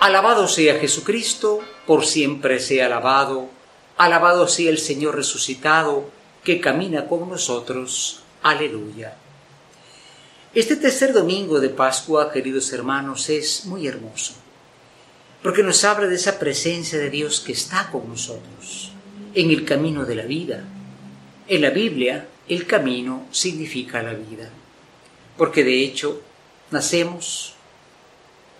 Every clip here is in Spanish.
Alabado sea Jesucristo, por siempre sea alabado. Alabado sea el Señor resucitado, que camina con nosotros. Aleluya. Este tercer domingo de Pascua, queridos hermanos, es muy hermoso, porque nos habla de esa presencia de Dios que está con nosotros en el camino de la vida. En la Biblia, el camino significa la vida, porque de hecho nacemos,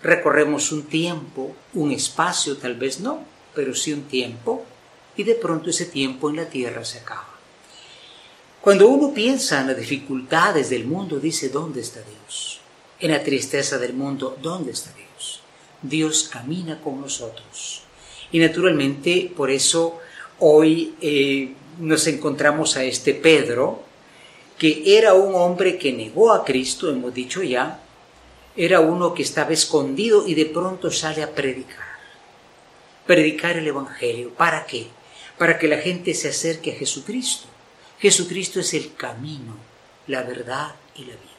recorremos un tiempo, un espacio, tal vez no, pero sí un tiempo, y de pronto ese tiempo en la tierra se acaba. Cuando uno piensa en las dificultades del mundo, dice, ¿dónde está Dios? En la tristeza del mundo, ¿dónde está Dios? Dios camina con nosotros. Y naturalmente, por eso hoy eh, nos encontramos a este Pedro, que era un hombre que negó a Cristo, hemos dicho ya, era uno que estaba escondido y de pronto sale a predicar. Predicar el Evangelio. ¿Para qué? Para que la gente se acerque a Jesucristo. Jesucristo es el camino, la verdad y la vida.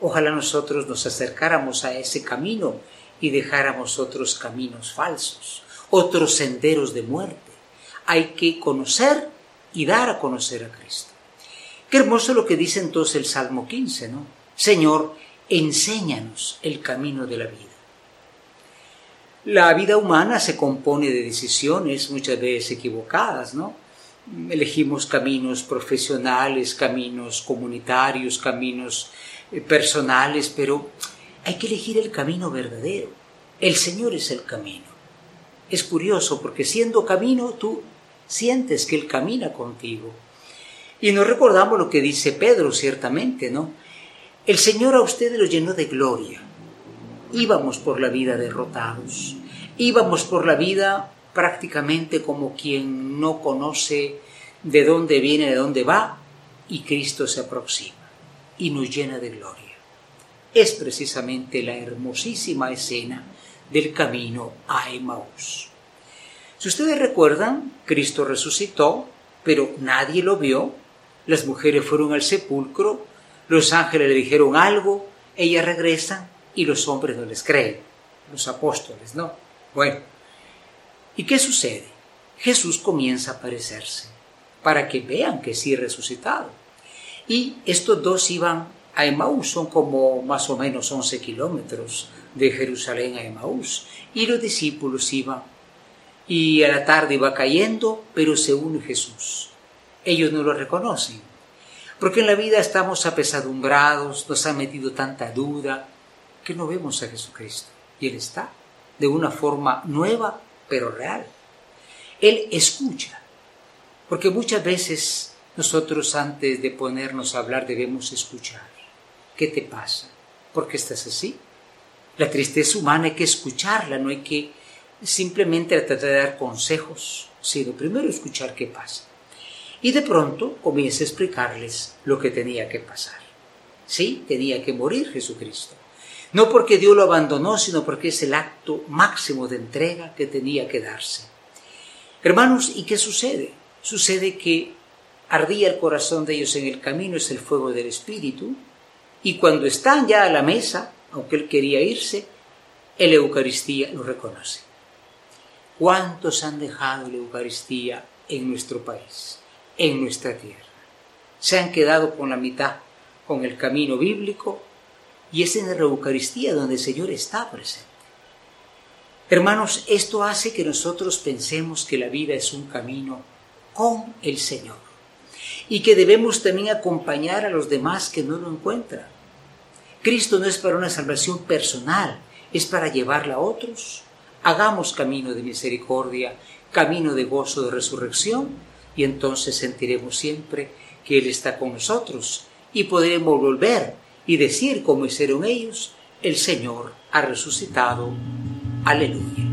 Ojalá nosotros nos acercáramos a ese camino y dejáramos otros caminos falsos, otros senderos de muerte. Hay que conocer y dar a conocer a Cristo. Qué hermoso lo que dice entonces el Salmo 15, ¿no? Señor, enséñanos el camino de la vida. La vida humana se compone de decisiones muchas veces equivocadas, ¿no? Elegimos caminos profesionales, caminos comunitarios, caminos eh, personales, pero hay que elegir el camino verdadero. El Señor es el camino. Es curioso porque siendo camino tú sientes que Él camina contigo. Y nos recordamos lo que dice Pedro, ciertamente, ¿no? El Señor a ustedes los llenó de gloria. Íbamos por la vida derrotados. Íbamos por la vida prácticamente como quien no conoce de dónde viene, de dónde va, y Cristo se aproxima y nos llena de gloria. Es precisamente la hermosísima escena del camino a Emmaús. Si ustedes recuerdan, Cristo resucitó, pero nadie lo vio. Las mujeres fueron al sepulcro los ángeles le dijeron algo, ella regresa y los hombres no les creen, los apóstoles, ¿no? Bueno, ¿y qué sucede? Jesús comienza a aparecerse para que vean que sí resucitado. Y estos dos iban a Emaús, son como más o menos 11 kilómetros de Jerusalén a Emaús, y los discípulos iban. Y a la tarde iba cayendo, pero se une Jesús. Ellos no lo reconocen, porque en la vida estamos apesadumbrados, nos ha metido tanta duda, que no vemos a Jesucristo. Y Él está de una forma nueva, pero real. Él escucha, porque muchas veces nosotros antes de ponernos a hablar debemos escuchar. ¿Qué te pasa? ¿Por qué estás así? La tristeza humana hay que escucharla, no hay que simplemente tratar de dar consejos, sino primero escuchar qué pasa. Y de pronto comienza a explicarles lo que tenía que pasar. Sí, tenía que morir Jesucristo. No porque Dios lo abandonó, sino porque es el acto máximo de entrega que tenía que darse. Hermanos, ¿y qué sucede? Sucede que ardía el corazón de ellos en el camino, es el fuego del Espíritu, y cuando están ya a la mesa, aunque él quería irse, el Eucaristía lo reconoce. ¿Cuántos han dejado la Eucaristía en nuestro país? En nuestra tierra. Se han quedado con la mitad, con el camino bíblico, y es en la Eucaristía donde el Señor está presente. Hermanos, esto hace que nosotros pensemos que la vida es un camino con el Señor y que debemos también acompañar a los demás que no lo encuentran. Cristo no es para una salvación personal, es para llevarla a otros. Hagamos camino de misericordia, camino de gozo de resurrección y entonces sentiremos siempre que Él está con nosotros y podremos volver y decir como hicieron ellos, el Señor ha resucitado. Aleluya.